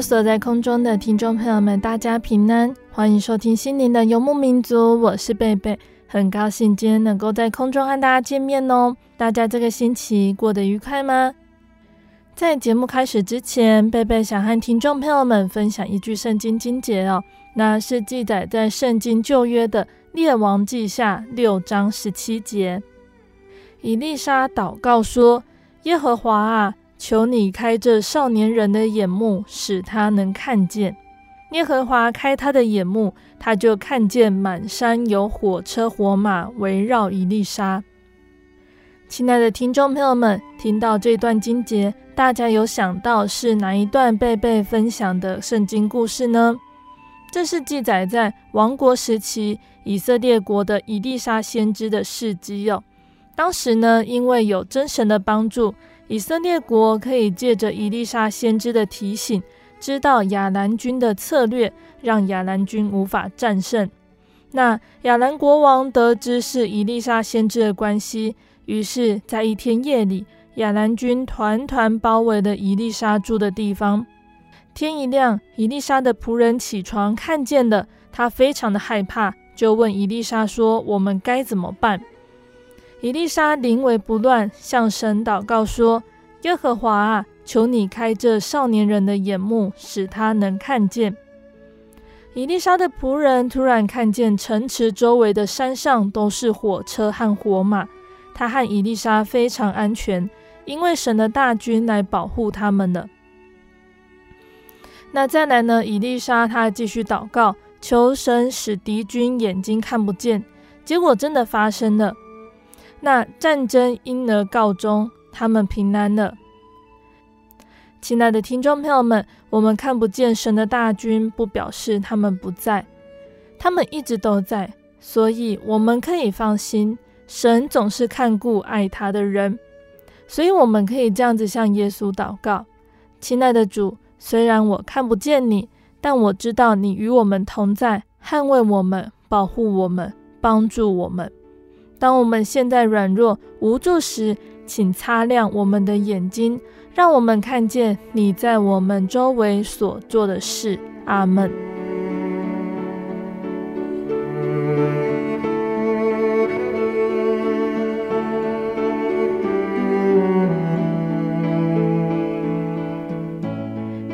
所在空中的听众朋友们，大家平安，欢迎收听心灵的游牧民族，我是贝贝，很高兴今天能够在空中和大家见面哦。大家这个星期过得愉快吗？在节目开始之前，贝贝想和听众朋友们分享一句圣经经节哦，那是记载在圣经旧约的列王记下六章十七节。以利沙祷告说：“耶和华啊。”求你开这少年人的眼目，使他能看见。耶和华开他的眼目，他就看见满山有火车火马围绕以利沙。亲爱的听众朋友们，听到这段经节，大家有想到是哪一段贝贝分享的圣经故事呢？这是记载在亡国时期以色列国的以利沙先知的事迹哦。当时呢，因为有真神的帮助。以色列国可以借着伊丽莎先知的提醒，知道亚兰军的策略，让亚兰军无法战胜。那亚兰国王得知是伊丽莎先知的关系，于是，在一天夜里，亚兰军团团包围了伊丽莎住的地方。天一亮，伊丽莎的仆人起床，看见了，他非常的害怕，就问伊丽莎说：“我们该怎么办？”伊丽莎临危不乱，向神祷告说：“耶和华啊，求你开这少年人的眼目，使他能看见。”伊丽莎的仆人突然看见城池周围的山上都是火车和火马，他和伊丽莎非常安全，因为神的大军来保护他们了。那再来呢？伊丽莎她继续祷告，求神使敌军眼睛看不见，结果真的发生了。那战争因而告终，他们平安了。亲爱的听众朋友们，我们看不见神的大军，不表示他们不在，他们一直都在，所以我们可以放心，神总是看顾爱他的人。所以我们可以这样子向耶稣祷告：亲爱的主，虽然我看不见你，但我知道你与我们同在，捍卫我们，保护我们，帮助我们。当我们现在软弱无助时，请擦亮我们的眼睛，让我们看见你在我们周围所做的事。阿门。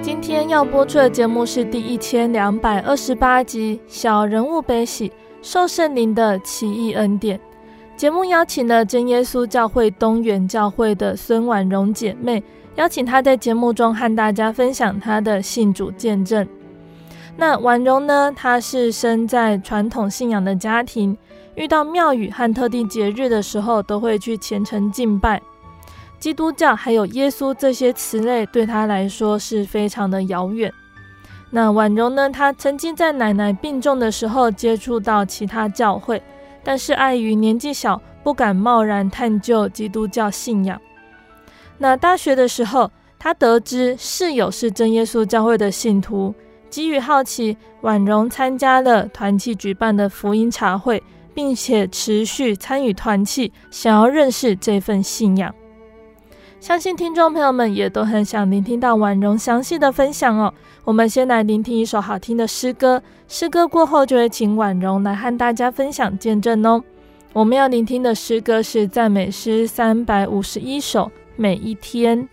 今天要播出的节目是第一千两百二十八集《小人物悲喜，受圣灵的奇异恩典》。节目邀请了真耶稣教会东园教会的孙婉容姐妹，邀请她在节目中和大家分享她的信主见证。那婉容呢，她是生在传统信仰的家庭，遇到庙宇和特定节日的时候，都会去虔诚敬拜。基督教还有耶稣这些词类对她来说是非常的遥远。那婉容呢，她曾经在奶奶病重的时候接触到其他教会。但是碍于年纪小，不敢贸然探究基督教信仰。那大学的时候，他得知室友是真耶稣教会的信徒，基于好奇，婉容参加了团契举办的福音茶会，并且持续参与团契，想要认识这份信仰。相信听众朋友们也都很想聆听到婉容详细的分享哦。我们先来聆听一首好听的诗歌，诗歌过后就会请婉容来和大家分享见证哦。我们要聆听的诗歌是赞美诗三百五十一首，每一天。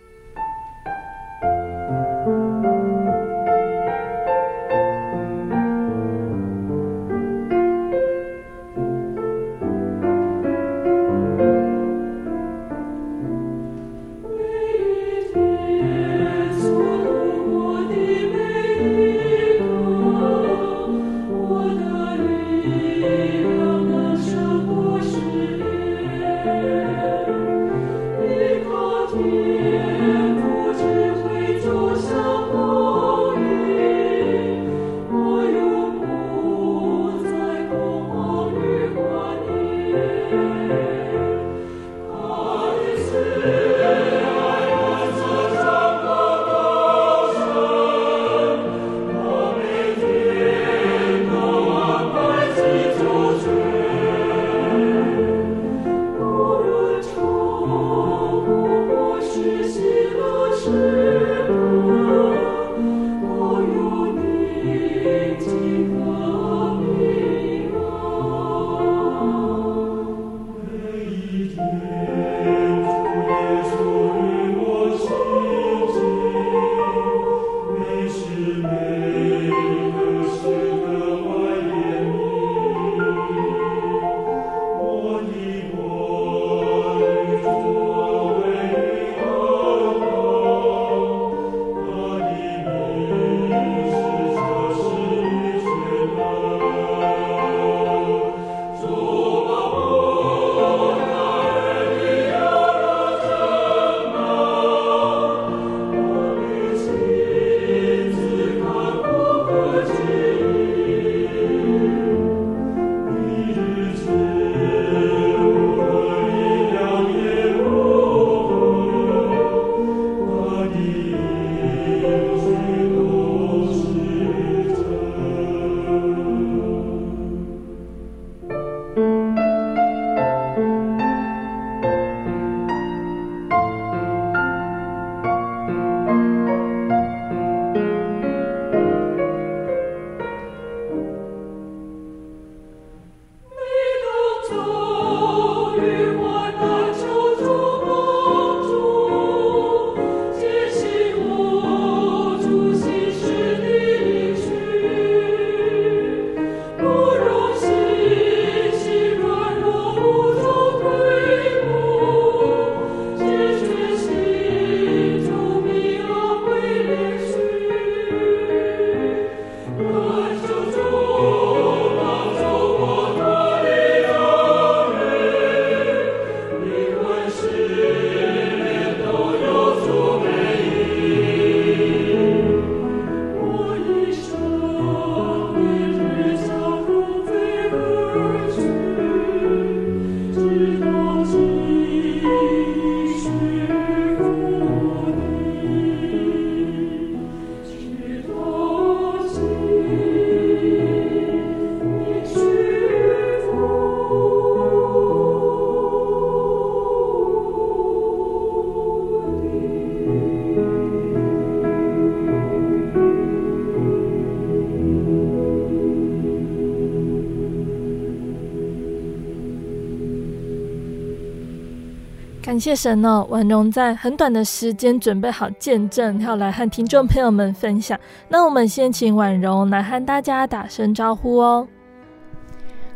谢神哦，婉容在很短的时间准备好见证，要来和听众朋友们分享。那我们先请婉容来和大家打声招呼哦。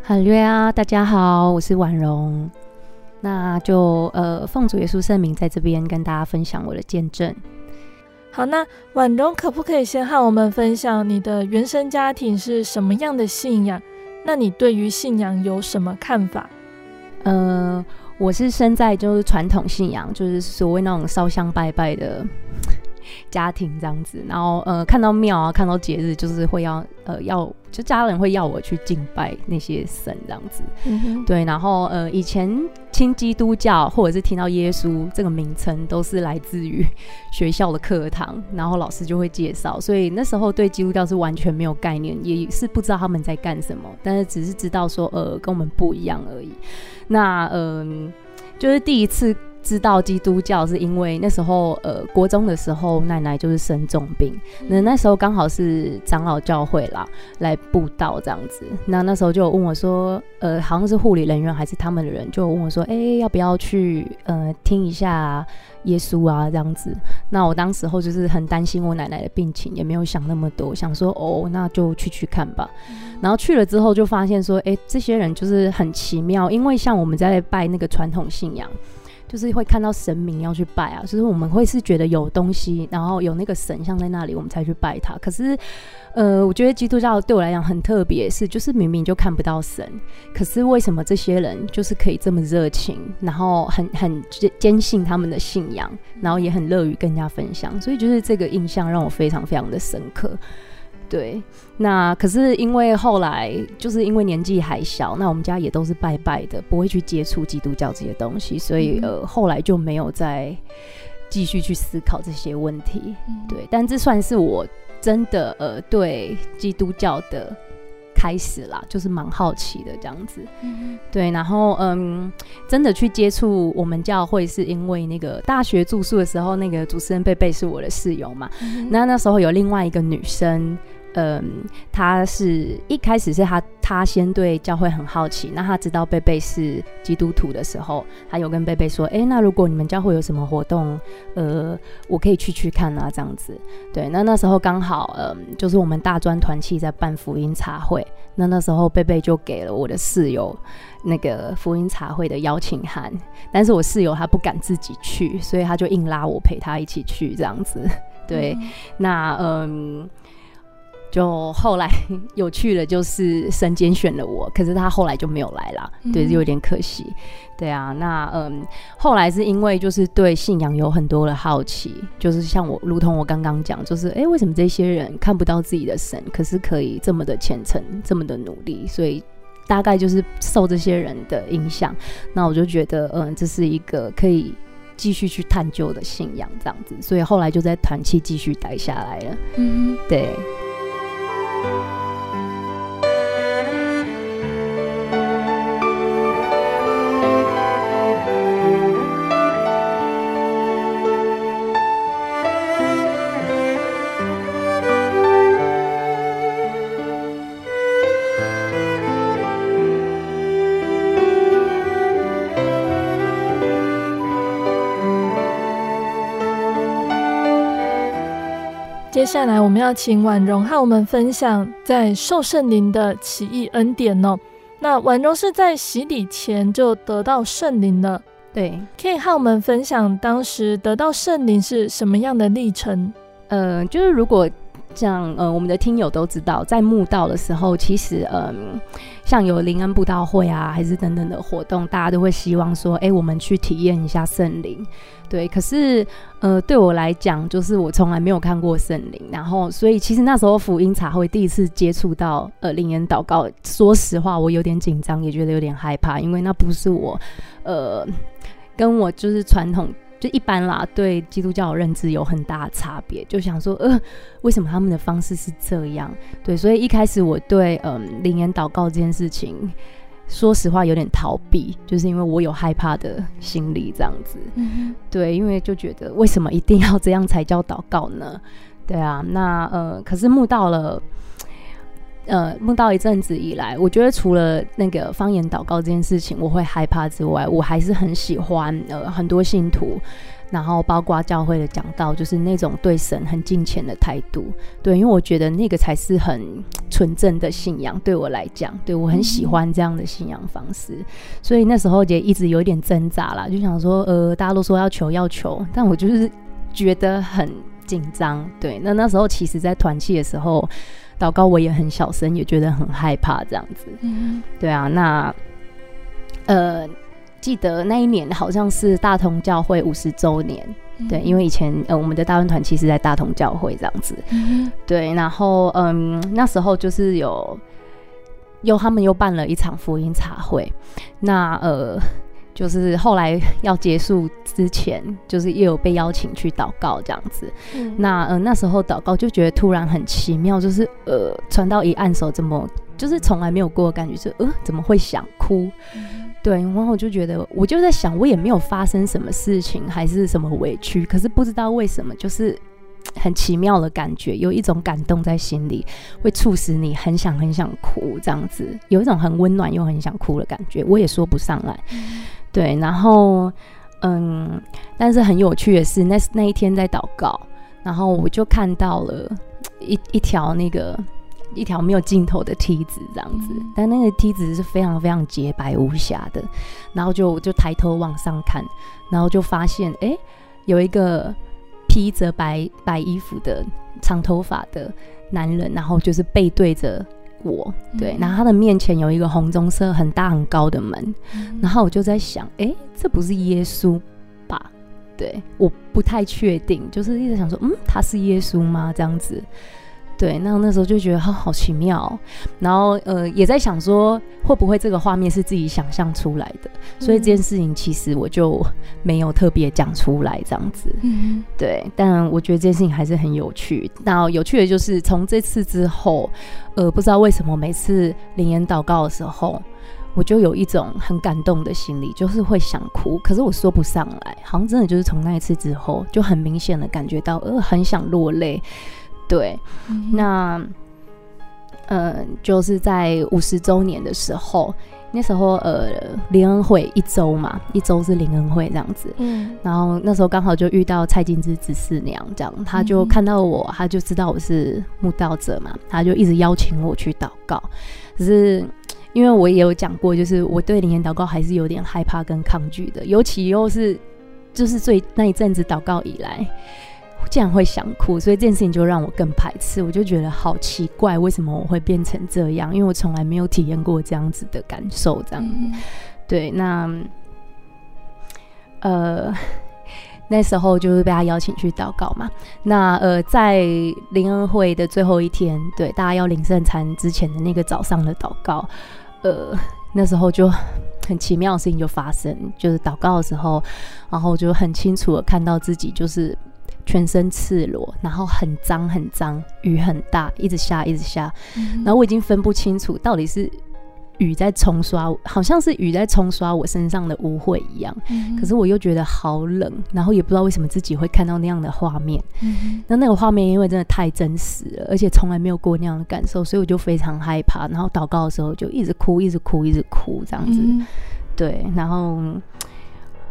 哈利路亚，大家好，我是婉容。那就呃，奉主耶稣圣名，在这边跟大家分享我的见证。好，那婉容可不可以先和我们分享你的原生家庭是什么样的信仰？那你对于信仰有什么看法？呃。我是生在就是传统信仰，就是所谓那种烧香拜拜的家庭这样子，然后呃看到庙啊，看到节日，就是会要呃要就家人会要我去敬拜那些神这样子，对，然后呃以前听基督教或者是听到耶稣这个名称，都是来自于学校的课堂，然后老师就会介绍，所以那时候对基督教是完全没有概念，也是不知道他们在干什么，但是只是知道说呃跟我们不一样而已。那嗯、呃，就是第一次。知道基督教是因为那时候，呃，国中的时候，奶奶就是生重病，那那时候刚好是长老教会啦，来布道这样子。那那时候就问我说，呃，好像是护理人员还是他们的人，就问我说，哎、欸，要不要去呃听一下耶稣啊这样子？那我当时候就是很担心我奶奶的病情，也没有想那么多，想说哦，那就去去看吧。然后去了之后就发现说，哎、欸，这些人就是很奇妙，因为像我们在拜那个传统信仰。就是会看到神明要去拜啊，就是我们会是觉得有东西，然后有那个神像在那里，我们才去拜他。可是，呃，我觉得基督教对我来讲很特别，是就是明明就看不到神，可是为什么这些人就是可以这么热情，然后很很坚信他们的信仰，然后也很乐于跟人家分享，所以就是这个印象让我非常非常的深刻。对，那可是因为后来就是因为年纪还小，那我们家也都是拜拜的，不会去接触基督教这些东西，所以、嗯、呃后来就没有再继续去思考这些问题。嗯、对，但这算是我真的呃对基督教的开始啦，就是蛮好奇的这样子。嗯、对，然后嗯，真的去接触我们教会是因为那个大学住宿的时候，那个主持人贝贝是我的室友嘛，嗯、那那时候有另外一个女生。嗯，他是一开始是他，他先对教会很好奇。那他知道贝贝是基督徒的时候，他有跟贝贝说：“哎、欸，那如果你们教会有什么活动，呃，我可以去去看啊，这样子。”对，那那时候刚好，嗯，就是我们大专团契在办福音茶会。那那时候贝贝就给了我的室友那个福音茶会的邀请函，但是我室友他不敢自己去，所以他就硬拉我陪他一起去这样子。对，嗯、那嗯。就后来 有趣的，就是神拣选了我，可是他后来就没有来了，对，有点可惜。对啊，那嗯，后来是因为就是对信仰有很多的好奇，就是像我，如同我刚刚讲，就是哎，为什么这些人看不到自己的神，可是可以这么的虔诚，这么的努力？所以大概就是受这些人的影响，那我就觉得嗯，这是一个可以继续去探究的信仰，这样子，所以后来就在团契继续待下来了。嗯，对。接下来我们要请婉容和我们分享在受圣灵的奇异恩典哦。那婉容是在洗礼前就得到圣灵了，对，可以和我们分享当时得到圣灵是什么样的历程？呃，就是如果。像呃，我们的听友都知道，在墓道的时候，其实嗯、呃，像有林恩布道会啊，还是等等的活动，大家都会希望说，哎，我们去体验一下圣灵。对，可是呃，对我来讲，就是我从来没有看过圣灵，然后所以其实那时候福音茶会第一次接触到呃灵恩祷告，说实话，我有点紧张，也觉得有点害怕，因为那不是我呃，跟我就是传统。就一般啦，对基督教的认知有很大的差别，就想说，呃，为什么他们的方式是这样？对，所以一开始我对嗯灵言祷告这件事情，说实话有点逃避，就是因为我有害怕的心理这样子。嗯，对，因为就觉得为什么一定要这样才叫祷告呢？对啊，那呃，可是慕到了，呃，梦到一阵子以来，我觉得除了那个方言祷告这件事情我会害怕之外，我还是很喜欢呃很多信徒，然后包括教会的讲道，就是那种对神很敬虔的态度。对，因为我觉得那个才是很纯正的信仰，对我来讲，对我很喜欢这样的信仰方式。嗯、所以那时候也一直有点挣扎啦，就想说，呃，大家都说要求要求，但我就是觉得很紧张。对，那那时候其实在团契的时候。祷告我也很小声，也觉得很害怕这样子。嗯，对啊，那呃，记得那一年好像是大同教会五十周年，嗯、对，因为以前呃我们的大温团其实在大同教会这样子，嗯、对，然后嗯那时候就是有又他们又办了一场福音茶会，那呃。就是后来要结束之前，就是也有被邀请去祷告这样子。嗯、那呃那时候祷告就觉得突然很奇妙，就是呃传到一按手，怎么就是从来没有过的感觉，是呃怎么会想哭？嗯、对，然后我就觉得我就在想，我也没有发生什么事情，还是什么委屈，可是不知道为什么，就是很奇妙的感觉，有一种感动在心里，会促使你很想很想哭这样子，有一种很温暖又很想哭的感觉，我也说不上来。嗯对，然后，嗯，但是很有趣的是，那那一天在祷告，然后我就看到了一一条那个一条没有尽头的梯子，这样子，嗯、但那个梯子是非常非常洁白无瑕的，然后就就抬头往上看，然后就发现，哎，有一个披着白白衣服的长头发的男人，然后就是背对着。我对，然后他的面前有一个红棕色很大很高的门，嗯、然后我就在想，哎，这不是耶稣吧？对，我不太确定，就是一直想说，嗯，他是耶稣吗？这样子。对，那那时候就觉得好好奇妙哦，然后呃也在想说会不会这个画面是自己想象出来的，所以这件事情其实我就没有特别讲出来这样子。嗯，对，但我觉得这件事情还是很有趣。那有趣的就是从这次之后，呃，不知道为什么每次灵言祷告的时候，我就有一种很感动的心理，就是会想哭，可是我说不上来，好像真的就是从那一次之后，就很明显的感觉到呃很想落泪。对，嗯、那，呃，就是在五十周年的时候，那时候呃，灵恩会一周嘛，一周是灵恩会这样子，嗯，然后那时候刚好就遇到蔡金枝执事娘，这样，他就看到我，他就知道我是慕道者嘛，他就一直邀请我去祷告，只是因为我也有讲过，就是我对灵言祷告还是有点害怕跟抗拒的，尤其又是就是最那一阵子祷告以来。竟然会想哭，所以这件事情就让我更排斥。我就觉得好奇怪，为什么我会变成这样？因为我从来没有体验过这样子的感受，这样。嗯、对，那呃 那时候就是被他邀请去祷告嘛。那呃在灵恩会的最后一天，对大家要领圣餐之前的那个早上的祷告，呃那时候就很奇妙的事情就发生，就是祷告的时候，然后就很清楚的看到自己就是。全身赤裸，然后很脏很脏，雨很大，一直下一直下，嗯、然后我已经分不清楚到底是雨在冲刷，好像是雨在冲刷我身上的污秽一样。嗯、可是我又觉得好冷，然后也不知道为什么自己会看到那样的画面。嗯、那那个画面因为真的太真实了，而且从来没有过那样的感受，所以我就非常害怕。然后祷告的时候就一直哭，一直哭，一直哭这样子。嗯、对，然后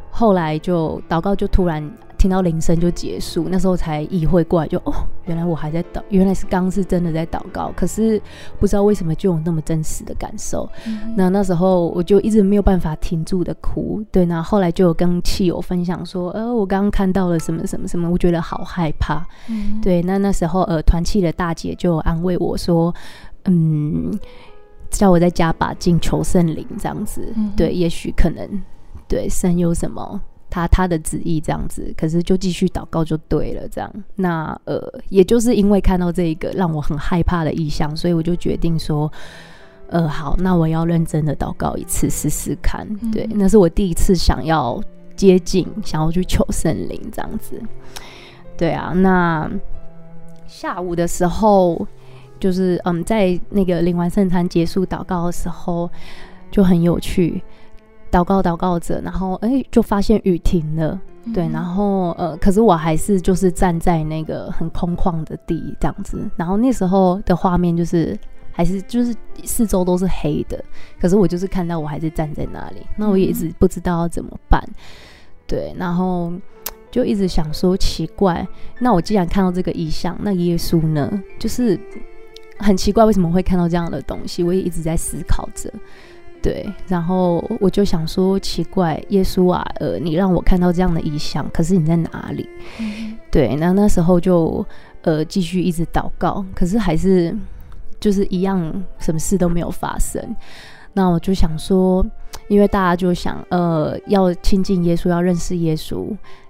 后来就祷告就突然。听到铃声就结束，那时候才意会过来就，就哦，原来我还在祷，原来是刚是真的在祷告，可是不知道为什么就有那么真实的感受。嗯、那那时候我就一直没有办法停住的哭，对，那后，后来就有跟亲友分享说，呃，我刚刚看到了什么什么什么，我觉得好害怕。嗯、对，那那时候呃，团契的大姐就安慰我说，嗯，叫我在加把劲求圣灵这样子，嗯、对，也许可能对神有什么。他他的旨意这样子，可是就继续祷告就对了，这样。那呃，也就是因为看到这一个让我很害怕的意象，所以我就决定说，呃，好，那我要认真的祷告一次试试看。对，嗯、那是我第一次想要接近，想要去求圣灵这样子。对啊，那下午的时候，就是嗯，在那个领完圣餐结束祷告的时候，就很有趣。祷告祷告着，然后哎、欸，就发现雨停了，嗯、对，然后呃，可是我还是就是站在那个很空旷的地这样子，然后那时候的画面就是还是就是四周都是黑的，可是我就是看到我还是站在那里，那我也一直不知道要怎么办，嗯、对，然后就一直想说奇怪，那我既然看到这个意象，那耶稣呢？就是很奇怪为什么会看到这样的东西，我也一直在思考着。对，然后我就想说，奇怪，耶稣啊，呃，你让我看到这样的异象，可是你在哪里？嗯、对，那那时候就呃继续一直祷告，可是还是就是一样，什么事都没有发生。那我就想说，因为大家就想，呃，要亲近耶稣，要认识耶稣，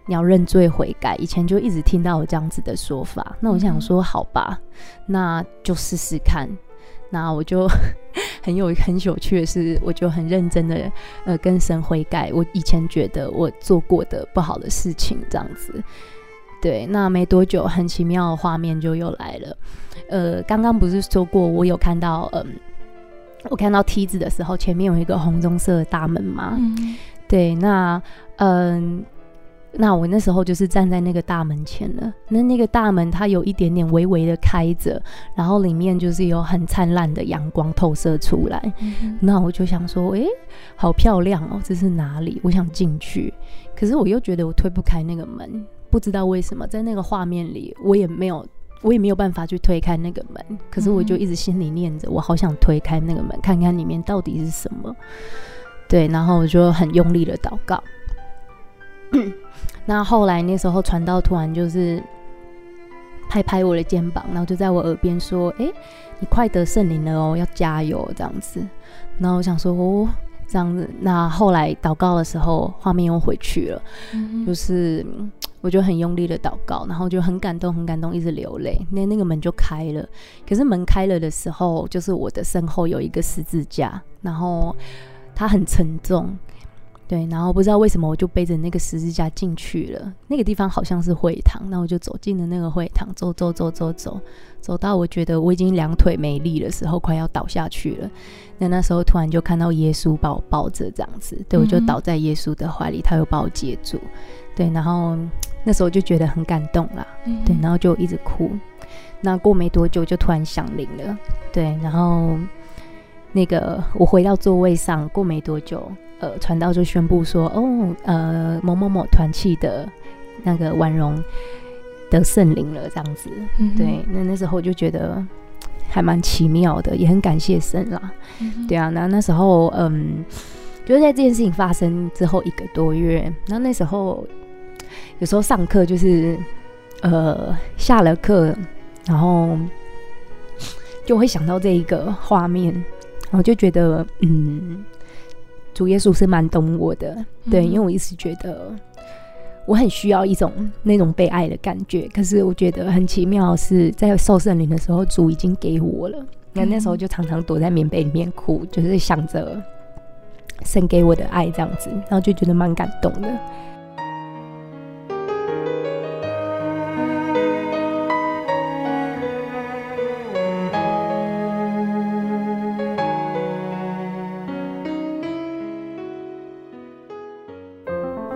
你要认罪悔改。以前就一直听到有这样子的说法，那我想说，好吧，那就试试看。那我就很有很有趣的是，我就很认真的呃跟神悔改，我以前觉得我做过的不好的事情，这样子。对，那没多久，很奇妙的画面就又来了。呃，刚刚不是说过我有看到，嗯、呃，我看到梯子的时候，前面有一个红棕色的大门嘛？嗯、对，那嗯。呃那我那时候就是站在那个大门前了。那那个大门它有一点点微微的开着，然后里面就是有很灿烂的阳光透射出来。嗯、那我就想说，诶、欸，好漂亮哦，这是哪里？我想进去，可是我又觉得我推不开那个门，不知道为什么，在那个画面里，我也没有，我也没有办法去推开那个门。可是我就一直心里念着，我好想推开那个门，看看里面到底是什么。对，然后我就很用力的祷告。那后来那时候传道突然就是拍拍我的肩膀，然后就在我耳边说：“哎、欸，你快得圣灵了哦，要加油这样子。”然后我想说：“哦，这样子。”那后来祷告的时候，画面又回去了，嗯、就是我就很用力的祷告，然后就很感动，很感动，一直流泪。那那个门就开了，可是门开了的时候，就是我的身后有一个十字架，然后它很沉重。对，然后不知道为什么我就背着那个十字架进去了。那个地方好像是会堂，那我就走进了那个会堂，走走走走走，走到我觉得我已经两腿没力的时候，快要倒下去了。那那时候突然就看到耶稣把我抱着这样子，对，我就倒在耶稣的怀里，他又把我接住。对，然后那时候就觉得很感动啦。对，然后就一直哭。那过没多久就突然响铃了。对，然后那个我回到座位上，过没多久。呃，传道就宣布说，哦，呃，某某某团契的那个婉容得圣灵了，这样子。嗯、对，那那时候我就觉得还蛮奇妙的，也很感谢神啦。嗯、对啊，那那时候，嗯，就是在这件事情发生之后一个多月，那那时候有时候上课就是，呃，下了课，然后就会想到这一个画面，然后就觉得，嗯。主耶稣是蛮懂我的，对，因为我一直觉得我很需要一种那种被爱的感觉。可是我觉得很奇妙，是在受圣灵的时候，主已经给我了。那那时候就常常躲在棉被里面哭，就是想着神给我的爱这样子，然后就觉得蛮感动的。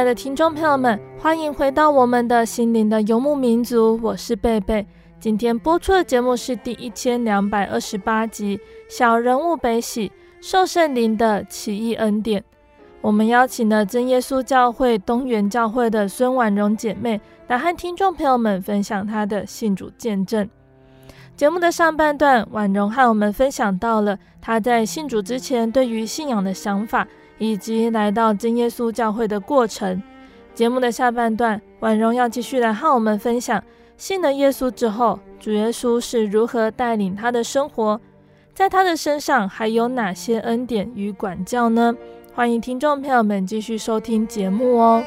爱的听众朋友们，欢迎回到我们的心灵的游牧民族，我是贝贝。今天播出的节目是第一千两百二十八集《小人物悲喜受圣灵的奇异恩典》。我们邀请了真耶稣教会东园教会的孙婉容姐妹来和听众朋友们分享她的信主见证。节目的上半段，婉容和我们分享到了她在信主之前对于信仰的想法。以及来到真耶稣教会的过程。节目的下半段，婉容要继续来和我们分享信了耶稣之后，主耶稣是如何带领他的生活，在他的身上还有哪些恩典与管教呢？欢迎听众朋友们继续收听节目哦。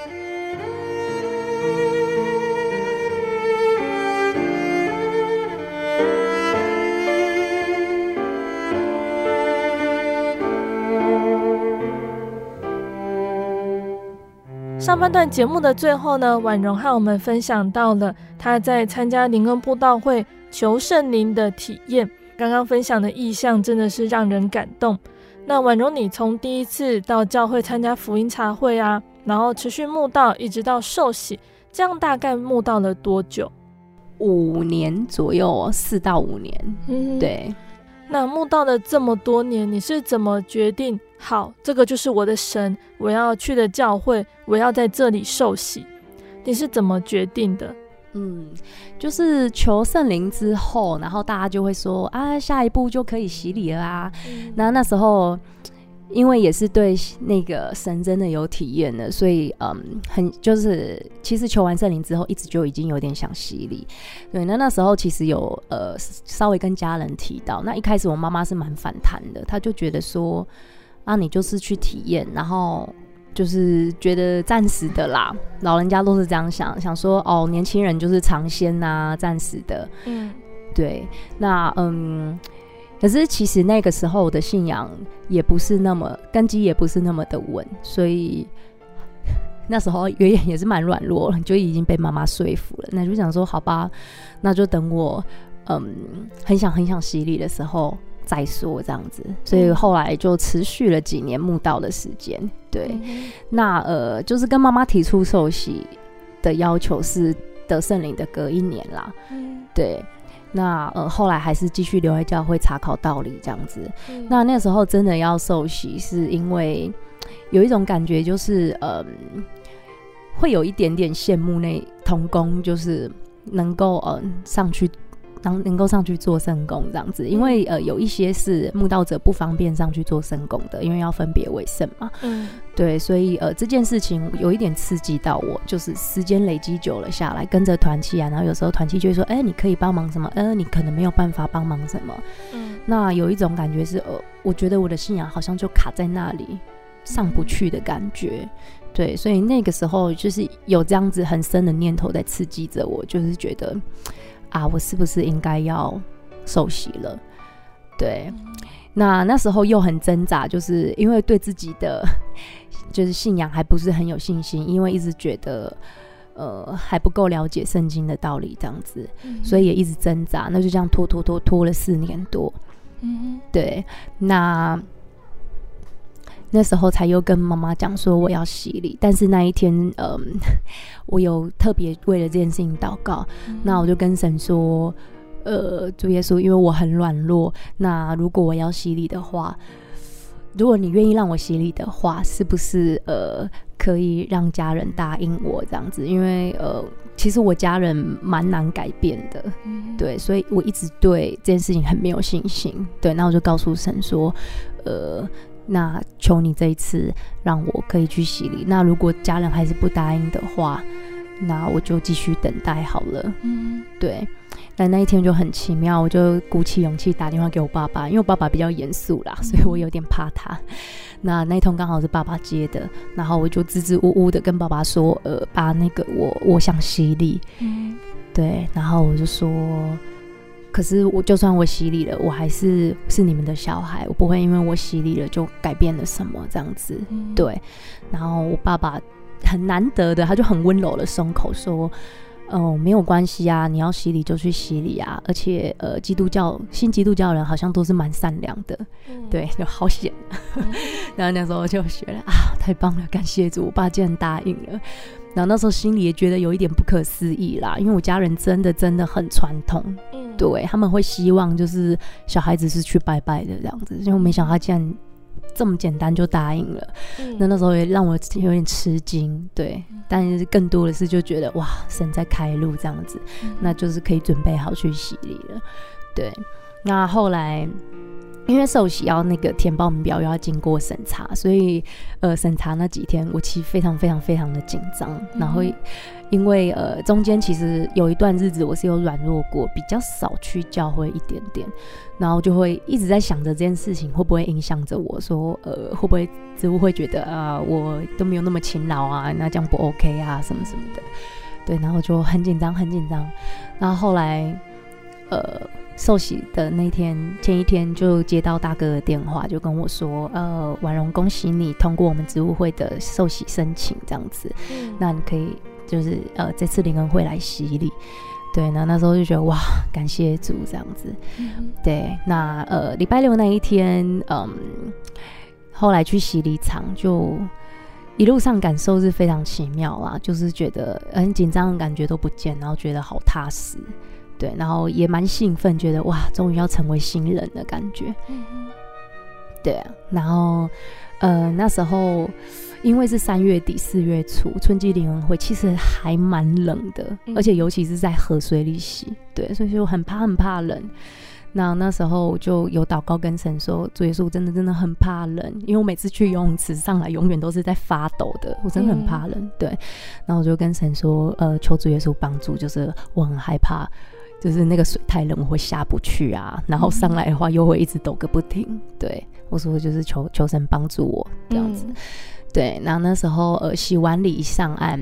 上半段节目的最后呢，婉容和我们分享到了她在参加灵恩布道会求圣灵的体验。刚刚分享的意象真的是让人感动。那婉容，你从第一次到教会参加福音茶会啊，然后持续慕道，一直到受洗，这样大概慕道了多久？五年左右，四到五年。嗯，对。那慕道了这么多年，你是怎么决定？好，这个就是我的神，我要去的教会，我要在这里受洗。你是怎么决定的？嗯，就是求圣灵之后，然后大家就会说啊，下一步就可以洗礼了啊。嗯、那那时候，因为也是对那个神真的有体验的，所以嗯，很就是其实求完圣灵之后，一直就已经有点想洗礼。对，那那时候其实有呃稍微跟家人提到，那一开始我妈妈是蛮反弹的，她就觉得说啊，你就是去体验，然后。就是觉得暂时的啦，老人家都是这样想，想说哦，年轻人就是尝鲜呐，暂时的。嗯，对。那嗯，可是其实那个时候的信仰也不是那么根基，也不是那么的稳，所以那时候也也是蛮软弱了，就已经被妈妈说服了。那就想说，好吧，那就等我嗯，很想很想洗礼的时候。再说这样子，所以后来就持续了几年慕道的时间。对，嗯、那呃，就是跟妈妈提出受洗的要求是得圣灵的隔一年啦。嗯、对，那呃后来还是继续留在教会查考道理这样子。嗯、那那时候真的要受洗，是因为有一种感觉，就是呃，会有一点点羡慕那童工，就是能够呃上去。能能够上去做圣工这样子，因为呃有一些是慕道者不方便上去做圣工的，因为要分别为圣嘛。嗯，对，所以呃这件事情有一点刺激到我，就是时间累积久了下来，跟着团契啊，然后有时候团契就会说，哎、欸，你可以帮忙什么？呃，你可能没有办法帮忙什么。嗯，那有一种感觉是，呃，我觉得我的信仰好像就卡在那里，上不去的感觉。对，所以那个时候就是有这样子很深的念头在刺激着我，就是觉得。啊，我是不是应该要受洗了？对，那那时候又很挣扎，就是因为对自己的就是信仰还不是很有信心，因为一直觉得呃还不够了解圣经的道理，这样子，嗯、所以也一直挣扎。那就这样拖拖拖拖了四年多。嗯，对，那。那时候才又跟妈妈讲说我要洗礼，但是那一天，嗯，我有特别为了这件事情祷告。嗯、那我就跟神说，呃，主耶稣，因为我很软弱，那如果我要洗礼的话，如果你愿意让我洗礼的话，是不是呃可以让家人答应我这样子？因为呃，其实我家人蛮难改变的，嗯、对，所以我一直对这件事情很没有信心。对，那我就告诉神说，呃。那求你这一次让我可以去洗礼。那如果家人还是不答应的话，那我就继续等待好了。嗯，对。但那一天就很奇妙，我就鼓起勇气打电话给我爸爸，因为我爸爸比较严肃啦，所以我有点怕他。那那一通刚好是爸爸接的，然后我就支支吾吾的跟爸爸说：“呃，把，那个我我想洗礼。”嗯，对。然后我就说。可是我就算我洗礼了，我还是是你们的小孩，我不会因为我洗礼了就改变了什么这样子。嗯、对，然后我爸爸很难得的，他就很温柔的松口说：“哦，没有关系啊，你要洗礼就去洗礼啊。而且呃，基督教新基督教人好像都是蛮善良的，嗯、对，就好险。嗯、然后那时候就学了啊，太棒了，感谢主，我爸竟然答应了。然后那时候心里也觉得有一点不可思议啦，因为我家人真的真的很传统。嗯对，他们会希望就是小孩子是去拜拜的这样子，就没想到他竟然这么简单就答应了。嗯、那那时候也让我有点吃惊，对。嗯、但是更多的是就觉得哇，神在开路这样子，嗯、那就是可以准备好去洗礼了。对，那后来。因为受洗要那个填报名表，又要经过审查，所以呃，审查那几天我其实非常非常非常的紧张。嗯、然后因为呃中间其实有一段日子我是有软弱过，比较少去教会一点点，然后就会一直在想着这件事情会不会影响着我说呃会不会只会觉得啊、呃、我都没有那么勤劳啊，那这样不 OK 啊什么什么的，对，然后就很紧张很紧张。然后后来呃。受洗的那天前一天就接到大哥的电话，就跟我说：“呃，婉容，恭喜你通过我们植物会的受洗申请，这样子，嗯、那你可以就是呃这次灵恩会来洗礼。”对，那那时候就觉得哇，感谢主这样子。嗯、对，那呃礼拜六那一天，嗯，后来去洗礼场就一路上感受是非常奇妙啦，就是觉得很紧张的感觉都不见，然后觉得好踏实。对，然后也蛮兴奋，觉得哇，终于要成为新人的感觉。嗯、对啊，然后呃那时候因为是三月底四月初春季联欢会，其实还蛮冷的，嗯、而且尤其是在河水里洗，对，所以就很怕很怕冷。那那时候就有祷告跟神说，主耶稣真的真的很怕冷，因为我每次去游泳池上来，永远都是在发抖的，我真的很怕冷。嗯、对，然后我就跟神说，呃，求主耶稣帮助，就是我很害怕。就是那个水太冷，我会下不去啊，然后上来的话又会一直抖个不停。对，我说就是求求神帮助我这样子。嗯、对，然后那时候呃洗完礼一上岸。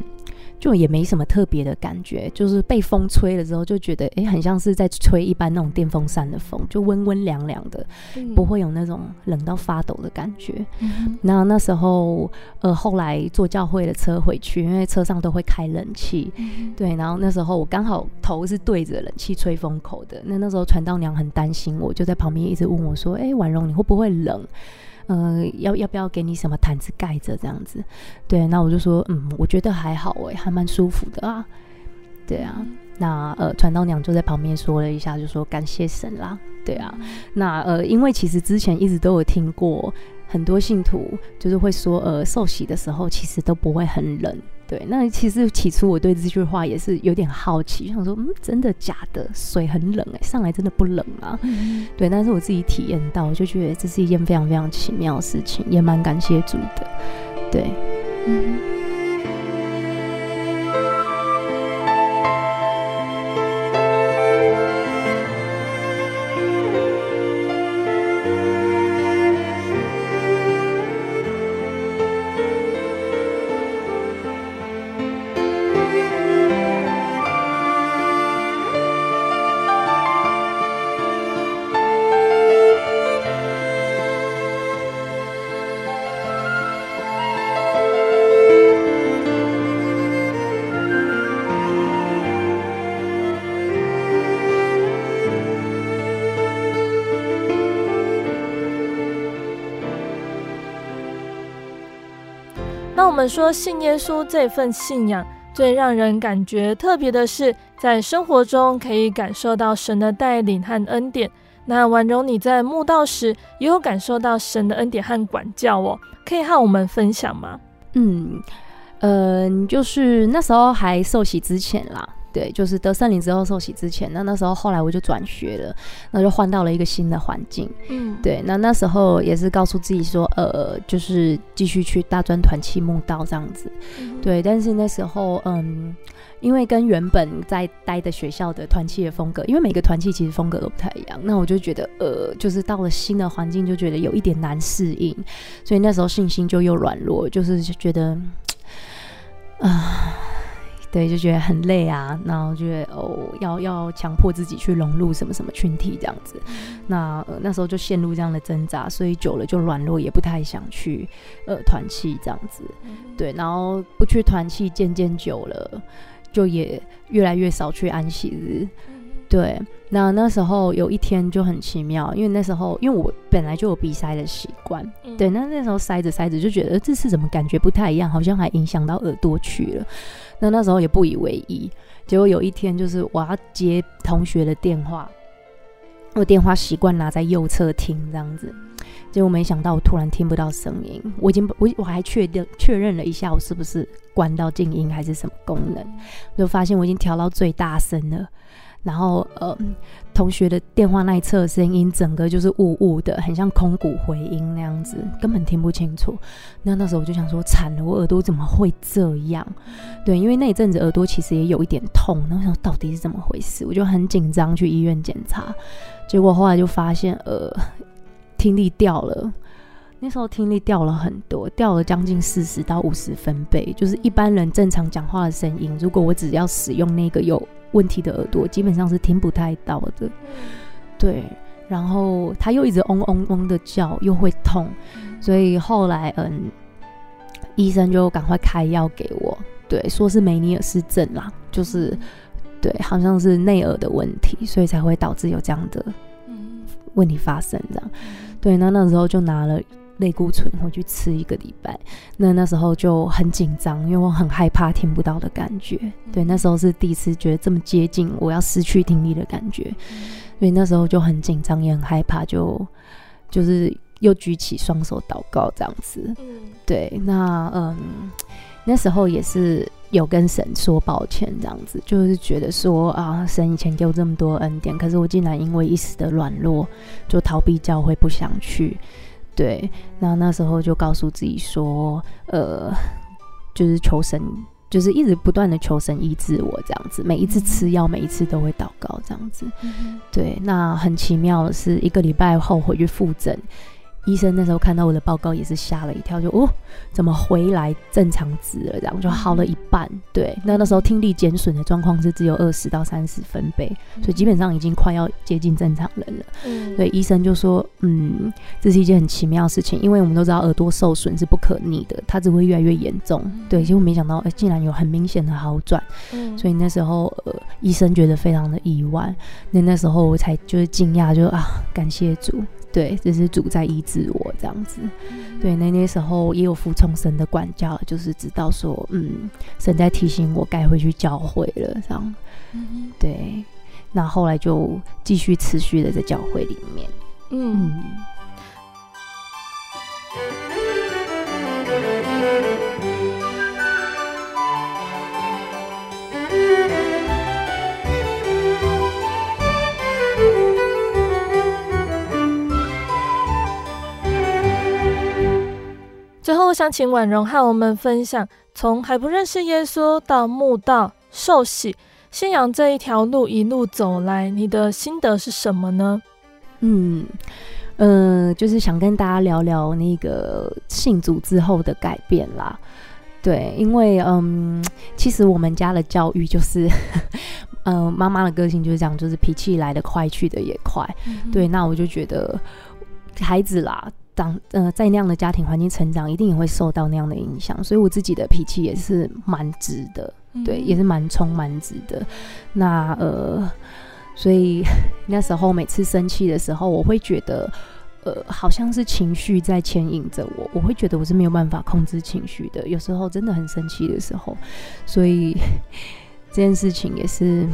就也没什么特别的感觉，就是被风吹了之后，就觉得哎、欸，很像是在吹一般那种电风扇的风，就温温凉凉的，嗯、不会有那种冷到发抖的感觉。嗯、那那时候，呃，后来坐教会的车回去，因为车上都会开冷气，嗯、对。然后那时候我刚好头是对着冷气吹风口的，那那时候传道娘很担心我，就在旁边一直问我说：“哎、欸，婉容，你会不会冷？”呃，要要不要给你什么毯子盖着这样子？对，那我就说，嗯，我觉得还好哎，还蛮舒服的啊。对啊，那呃，传道娘就在旁边说了一下，就说感谢神啦。对啊，那呃，因为其实之前一直都有听过很多信徒就是会说，呃，受洗的时候其实都不会很冷。对，那其实起初我对这句话也是有点好奇，想说，嗯，真的假的？水很冷哎，上来真的不冷吗？嗯、对，但是我自己体验到，就觉得这是一件非常非常奇妙的事情，也蛮感谢主的。对，嗯。我们说信耶稣这份信仰，最让人感觉特别的是，在生活中可以感受到神的带领和恩典。那婉容，你在墓道时也有感受到神的恩典和管教哦，可以和我们分享吗？嗯，呃，就是那时候还受洗之前啦。对，就是得圣灵之后受洗之前，那那时候后来我就转学了，那就换到了一个新的环境。嗯，对，那那时候也是告诉自己说，呃，就是继续去大专团契慕道这样子。嗯、对，但是那时候，嗯，因为跟原本在待的学校的团契的风格，因为每个团契其实风格都不太一样，那我就觉得，呃，就是到了新的环境就觉得有一点难适应，所以那时候信心就又软弱，就是觉得，啊、呃。对，就觉得很累啊，然后觉得哦，要要强迫自己去融入什么什么群体这样子，那、呃、那时候就陷入这样的挣扎，所以久了就软弱，也不太想去呃团契这样子，对，然后不去团契，渐渐久了，就也越来越少去安息日，对，那那时候有一天就很奇妙，因为那时候因为我本来就有鼻塞的习惯，对，那那时候塞着塞着就觉得这次怎么感觉不太一样，好像还影响到耳朵去了。那那时候也不以为意，结果有一天就是我要接同学的电话，我电话习惯拿在右侧听这样子，结果没想到我突然听不到声音，我已经我我还确定确认了一下我是不是关到静音还是什么功能，就发现我已经调到最大声了。然后，呃，同学的电话那一侧声音整个就是雾雾的，很像空谷回音那样子，根本听不清楚。那那时候我就想说，惨了，我耳朵怎么会这样？对，因为那一阵子耳朵其实也有一点痛。然后想到底是怎么回事？我就很紧张去医院检查，结果后来就发现，呃，听力掉了。那时候听力掉了很多，掉了将近四十到五十分贝，就是一般人正常讲话的声音，如果我只要使用那个有问题的耳朵，基本上是听不太到的。对，然后他又一直嗡嗡嗡的叫，又会痛，所以后来嗯，医生就赶快开药给我，对，说是梅尼尔氏症啦，就是对，好像是内耳的问题，所以才会导致有这样的问题发生这样，对，那那时候就拿了。类固醇回去吃一个礼拜，那那时候就很紧张，因为我很害怕听不到的感觉。对，那时候是第一次觉得这么接近我要失去听力的感觉，所以那时候就很紧张，也很害怕，就就是又举起双手祷告这样子。对，那嗯，那时候也是有跟神说抱歉，这样子，就是觉得说啊，神以前给我这么多恩典，可是我竟然因为一时的软弱就逃避教会，不想去。对，那那时候就告诉自己说，呃，就是求神，就是一直不断的求神医治我这样子，每一次吃药，每一次都会祷告这样子。对，那很奇妙的是，一个礼拜后回去复诊。医生那时候看到我的报告也是吓了一跳，就哦，怎么回来正常值了？这样就好了一半。对，那那时候听力减损的状况是只有二十到三十分贝，所以基本上已经快要接近正常人了。嗯，所以医生就说，嗯，这是一件很奇妙的事情，因为我们都知道耳朵受损是不可逆的，它只会越来越严重。对，结果没想到，哎，竟然有很明显的好转。嗯，所以那时候呃，医生觉得非常的意外。那那时候我才就是惊讶，就啊，感谢主。对，这是主在医治我这样子。对，那那时候也有服从神的管教，就是知道说，嗯，神在提醒我该回去教会了这样。对，那后来就继续持续的在教会里面。嗯。嗯最后，我想请婉容和我们分享，从还不认识耶稣到慕道、受洗、信仰这一条路一路走来，你的心得是什么呢？嗯，呃，就是想跟大家聊聊那个信主之后的改变啦。对，因为嗯，其实我们家的教育就是，嗯、呃，妈妈的个性就是这样，就是脾气来得快，去得也快。嗯、对，那我就觉得孩子啦。当呃在那样的家庭环境成长，一定也会受到那样的影响，所以我自己的脾气也是蛮直的，嗯、对，也是蛮冲蛮直的。那呃，所以 那时候每次生气的时候，我会觉得呃好像是情绪在牵引着我，我会觉得我是没有办法控制情绪的。有时候真的很生气的时候，所以 这件事情也是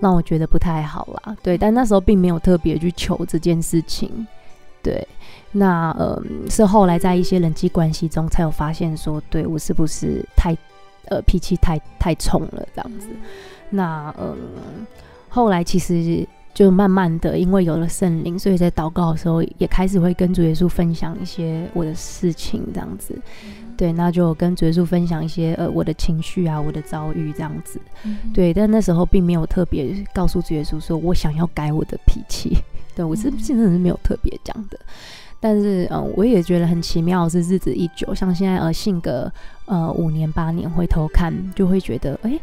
让我觉得不太好啦。对，但那时候并没有特别去求这件事情，对。那呃，是后来在一些人际关系中才有发现说，对我是不是太呃脾气太太冲了这样子。那嗯、呃，后来其实就慢慢的，因为有了圣灵，所以在祷告的时候也开始会跟主耶稣分享一些我的事情这样子。对，那就跟主耶稣分享一些呃我的情绪啊，我的遭遇这样子。对，但那时候并没有特别告诉主耶稣说我想要改我的脾气。对我是真的是没有特别讲的。但是，嗯，我也觉得很奇妙，是日子一久，像现在呃，性格呃五年八年，回头看就会觉得，哎、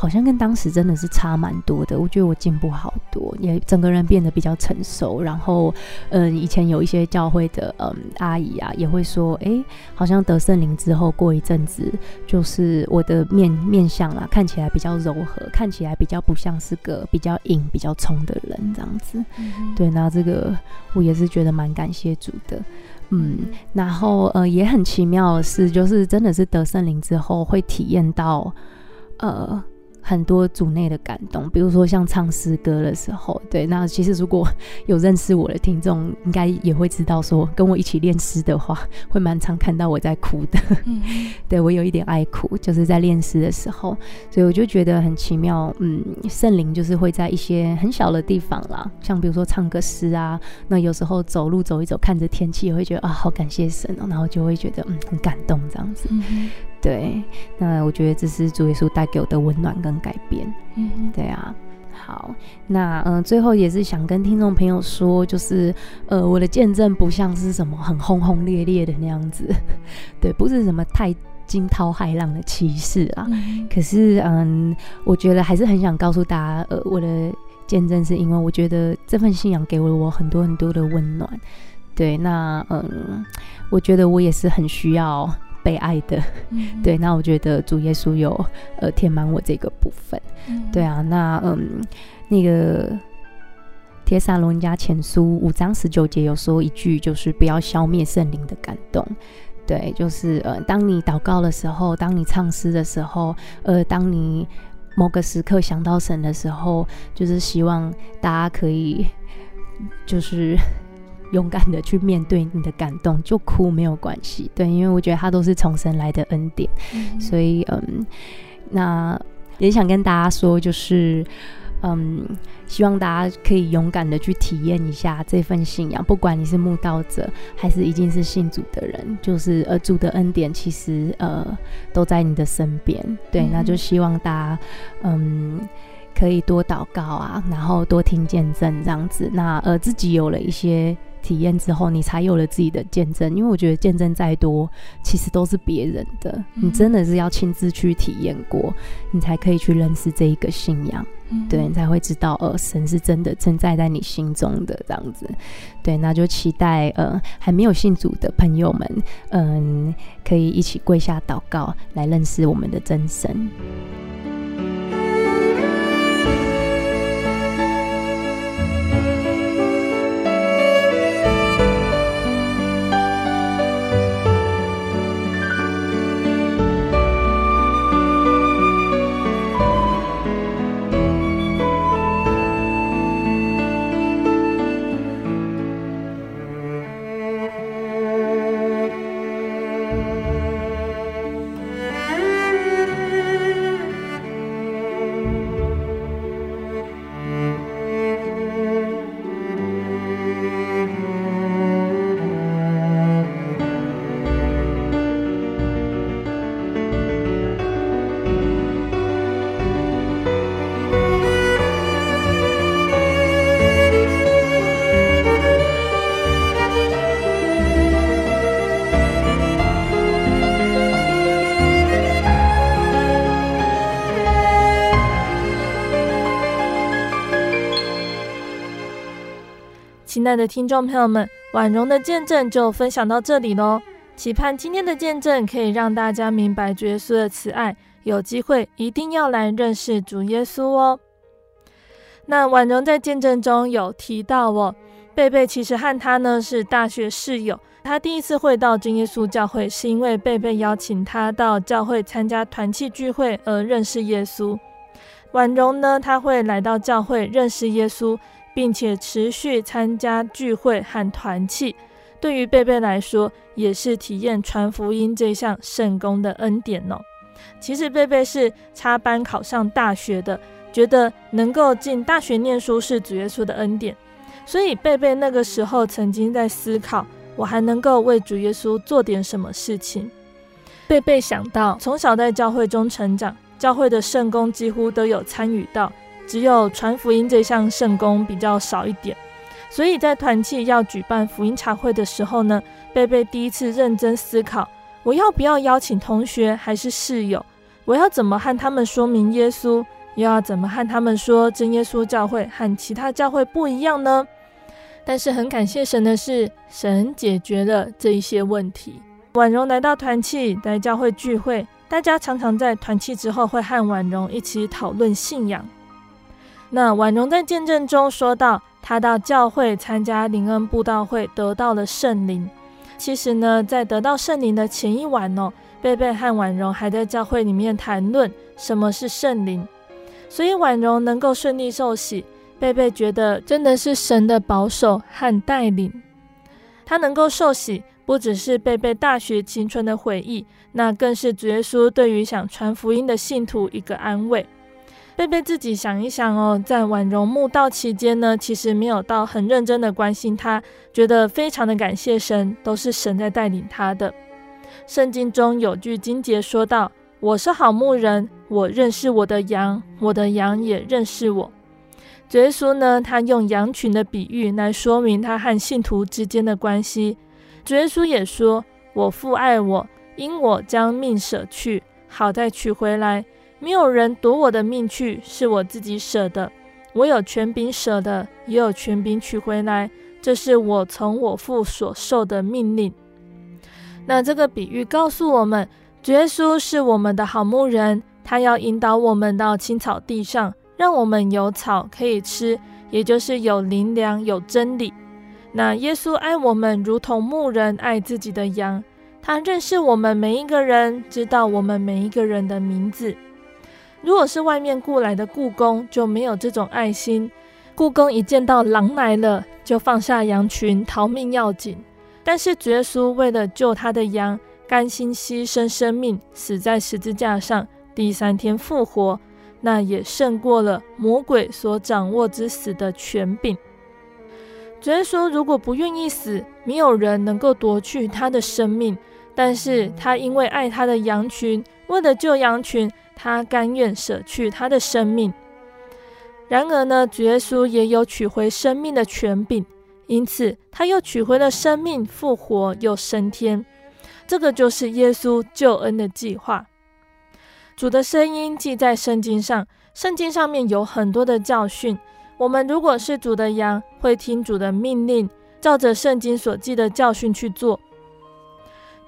好像跟当时真的是差蛮多的，我觉得我进步好多，也整个人变得比较成熟。然后，嗯，以前有一些教会的嗯阿姨啊，也会说，哎、欸，好像得圣灵之后，过一阵子，就是我的面面相啊，看起来比较柔和，看起来比较不像是个比较硬、比较冲的人这样子。嗯、对，那这个我也是觉得蛮感谢主的，嗯。然后，呃，也很奇妙的是，就是真的是得圣灵之后，会体验到，呃。很多组内的感动，比如说像唱诗歌的时候，对，那其实如果有认识我的听众，应该也会知道说，跟我一起练诗的话，会蛮常看到我在哭的。嗯、对，我有一点爱哭，就是在练诗的时候，所以我就觉得很奇妙。嗯，圣灵就是会在一些很小的地方啦，像比如说唱个诗啊，那有时候走路走一走，看着天气，也会觉得啊，好感谢神哦，然后就会觉得嗯，很感动这样子。嗯对，那我觉得这是主耶稣带给我的温暖跟改变。嗯，对啊。好，那嗯、呃，最后也是想跟听众朋友说，就是呃，我的见证不像是什么很轰轰烈烈的那样子，对，不是什么太惊涛骇浪的奇事啊。嗯、可是嗯，我觉得还是很想告诉大家，呃，我的见证，是因为我觉得这份信仰给了我很多很多的温暖。对，那嗯，我觉得我也是很需要被爱的。嗯、对，那我觉得主耶稣有呃填满我这个部分。嗯、对啊，那嗯，那个铁撒罗尼迦前书五章十九节有说一句，就是不要消灭圣灵的感动。对，就是呃，当你祷告的时候，当你唱诗的时候，呃，当你某个时刻想到神的时候，就是希望大家可以就是。勇敢的去面对你的感动，就哭没有关系，对，因为我觉得他都是从神来的恩典，嗯、所以嗯，那也想跟大家说，就是嗯，希望大家可以勇敢的去体验一下这份信仰，不管你是慕道者还是已经是信主的人，就是呃主的恩典其实呃都在你的身边，对，嗯、那就希望大家嗯可以多祷告啊，然后多听见证这样子，那呃自己有了一些。体验之后，你才有了自己的见证。因为我觉得见证再多，其实都是别人的。嗯、你真的是要亲自去体验过，你才可以去认识这一个信仰。嗯、对，你才会知道，呃，神是真的存在在你心中的这样子。对，那就期待，呃，还没有信主的朋友们，嗯、呃，可以一起跪下祷告，来认识我们的真神。亲爱的听众朋友们，婉容的见证就分享到这里喽。期盼今天的见证可以让大家明白主耶稣的慈爱，有机会一定要来认识主耶稣哦。那婉容在见证中有提到哦，贝贝其实和他呢是大学室友，他第一次会到真耶稣教会是因为贝贝邀请他到教会参加团契聚会而认识耶稣。婉容呢，他会来到教会认识耶稣。并且持续参加聚会和团契，对于贝贝来说，也是体验传福音这项圣工的恩典哦。其实贝贝是插班考上大学的，觉得能够进大学念书是主耶稣的恩典，所以贝贝那个时候曾经在思考，我还能够为主耶稣做点什么事情。贝贝想到，从小在教会中成长，教会的圣工几乎都有参与到。只有传福音这项圣工比较少一点，所以在团契要举办福音茶会的时候呢，贝贝第一次认真思考，我要不要邀请同学还是室友？我要怎么和他们说明耶稣？又要怎么和他们说真耶稣教会和其他教会不一样呢？但是很感谢神的是，神解决了这一些问题。婉容来到团契，来教会聚会，大家常常在团契之后会和婉容一起讨论信仰。那婉容在见证中说到，她到教会参加灵恩布道会，得到了圣灵。其实呢，在得到圣灵的前一晚哦，贝贝和婉容还在教会里面谈论什么是圣灵。所以婉容能够顺利受洗，贝贝觉得真的是神的保守和带领。她能够受洗，不只是贝贝大学青春的回忆，那更是主耶稣对于想传福音的信徒一个安慰。贝贝自己想一想哦，在婉容墓道期间呢，其实没有到很认真的关心他，觉得非常的感谢神，都是神在带领他的。圣经中有句经节说道：“我是好牧人，我认识我的羊，我的羊也认识我。”主耶稣呢，他用羊群的比喻来说明他和信徒之间的关系。主耶稣也说：“我父爱我，因我将命舍去，好再取回来。”没有人夺我的命去，是我自己舍的。我有权柄舍的，也有权柄取回来，这是我从我父所受的命令。那这个比喻告诉我们，主耶稣是我们的好牧人，他要引导我们到青草地上，让我们有草可以吃，也就是有灵粮、有真理。那耶稣爱我们，如同牧人爱自己的羊。他认识我们每一个人，知道我们每一个人的名字。如果是外面雇来的雇工，就没有这种爱心。雇工一见到狼来了，就放下羊群，逃命要紧。但是主耶稣为了救他的羊，甘心牺牲生命，死在十字架上，第三天复活，那也胜过了魔鬼所掌握之死的权柄。主耶稣如果不愿意死，没有人能够夺去他的生命。但是他因为爱他的羊群，为了救羊群，他甘愿舍去他的生命。然而呢，主耶稣也有取回生命的权柄，因此他又取回了生命，复活又升天。这个就是耶稣救恩的计划。主的声音记在圣经上，圣经上面有很多的教训。我们如果是主的羊，会听主的命令，照着圣经所记的教训去做。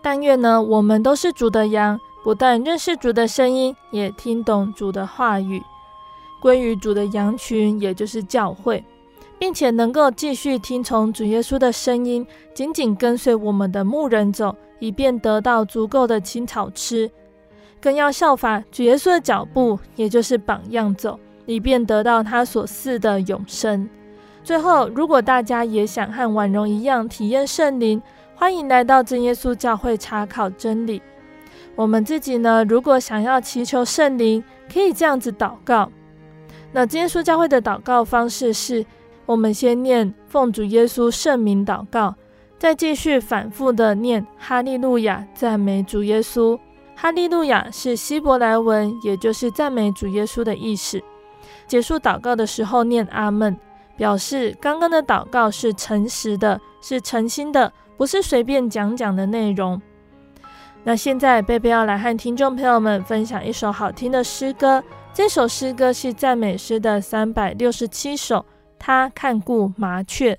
但愿呢，我们都是主的羊，不但认识主的声音，也听懂主的话语，归于主的羊群，也就是教会，并且能够继续听从主耶稣的声音，紧紧跟随我们的牧人走，以便得到足够的青草吃。更要效法主耶稣的脚步，也就是榜样走，以便得到他所赐的永生。最后，如果大家也想和婉容一样体验圣灵，欢迎来到真耶稣教会查考真理。我们自己呢，如果想要祈求圣灵，可以这样子祷告。那今天说教会的祷告方式是：我们先念奉主耶稣圣名祷告，再继续反复的念哈利路亚，赞美主耶稣。哈利路亚是希伯来文，也就是赞美主耶稣的意思。结束祷告的时候念阿门，表示刚刚的祷告是诚实的，是诚心的。不是随便讲讲的内容。那现在贝贝要来和听众朋友们分享一首好听的诗歌，这首诗歌是赞美诗的三百六十七首。他看顾麻雀。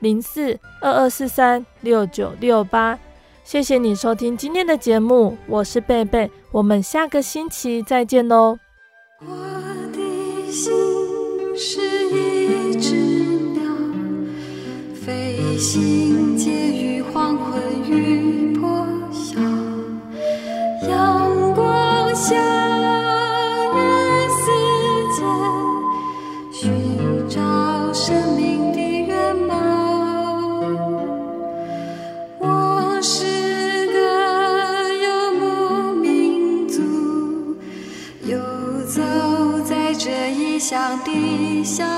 零四二二四三六九六八，谢谢你收听今天的节目，我是贝贝，我们下个星期再见喽。我的心是一只鸟，飞行介于黄昏与破晓，阳光下。下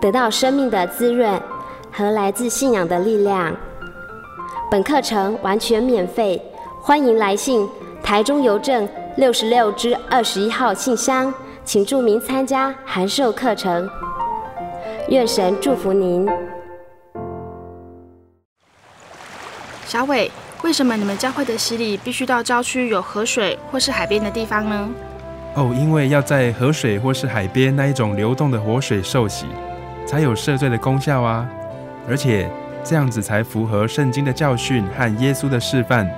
得到生命的滋润和来自信仰的力量。本课程完全免费，欢迎来信台中邮政六十六至二十一号信箱，请注明参加函授课程。愿神祝福您。小伟，为什么你们教会的洗礼必须到郊区有河水或是海边的地方呢？哦，因为要在河水或是海边那一种流动的活水受洗。才有赦罪的功效啊！而且这样子才符合圣经的教训和耶稣的示范。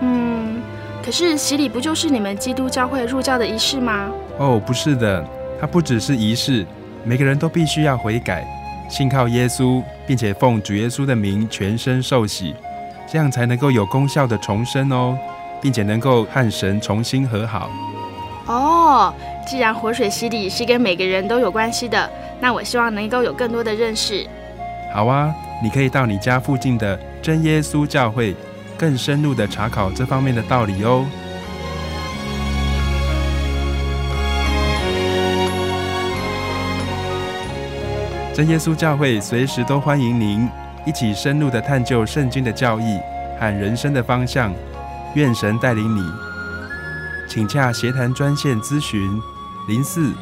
嗯，可是洗礼不就是你们基督教会入教的仪式吗？哦，不是的，它不只是仪式，每个人都必须要悔改，信靠耶稣，并且奉主耶稣的名全身受洗，这样才能够有功效的重生哦，并且能够和神重新和好。哦，既然活水洗礼是跟每个人都有关系的。那我希望能够有更多的认识。好啊，你可以到你家附近的真耶稣教会，更深入的查考这方面的道理哦。真耶稣教会随时都欢迎您一起深入的探究圣经的教义和人生的方向。愿神带领你，请洽协谈专线咨询零四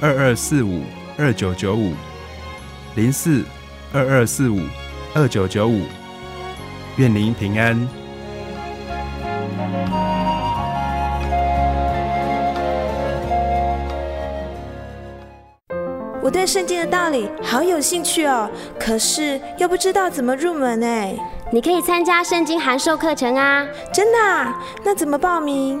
二二四五。二九九五零四二二四五二九九五，愿您平安。我对圣经的道理好有兴趣哦，可是又不知道怎么入门哎。你可以参加圣经函授课程啊！真的啊？那怎么报名？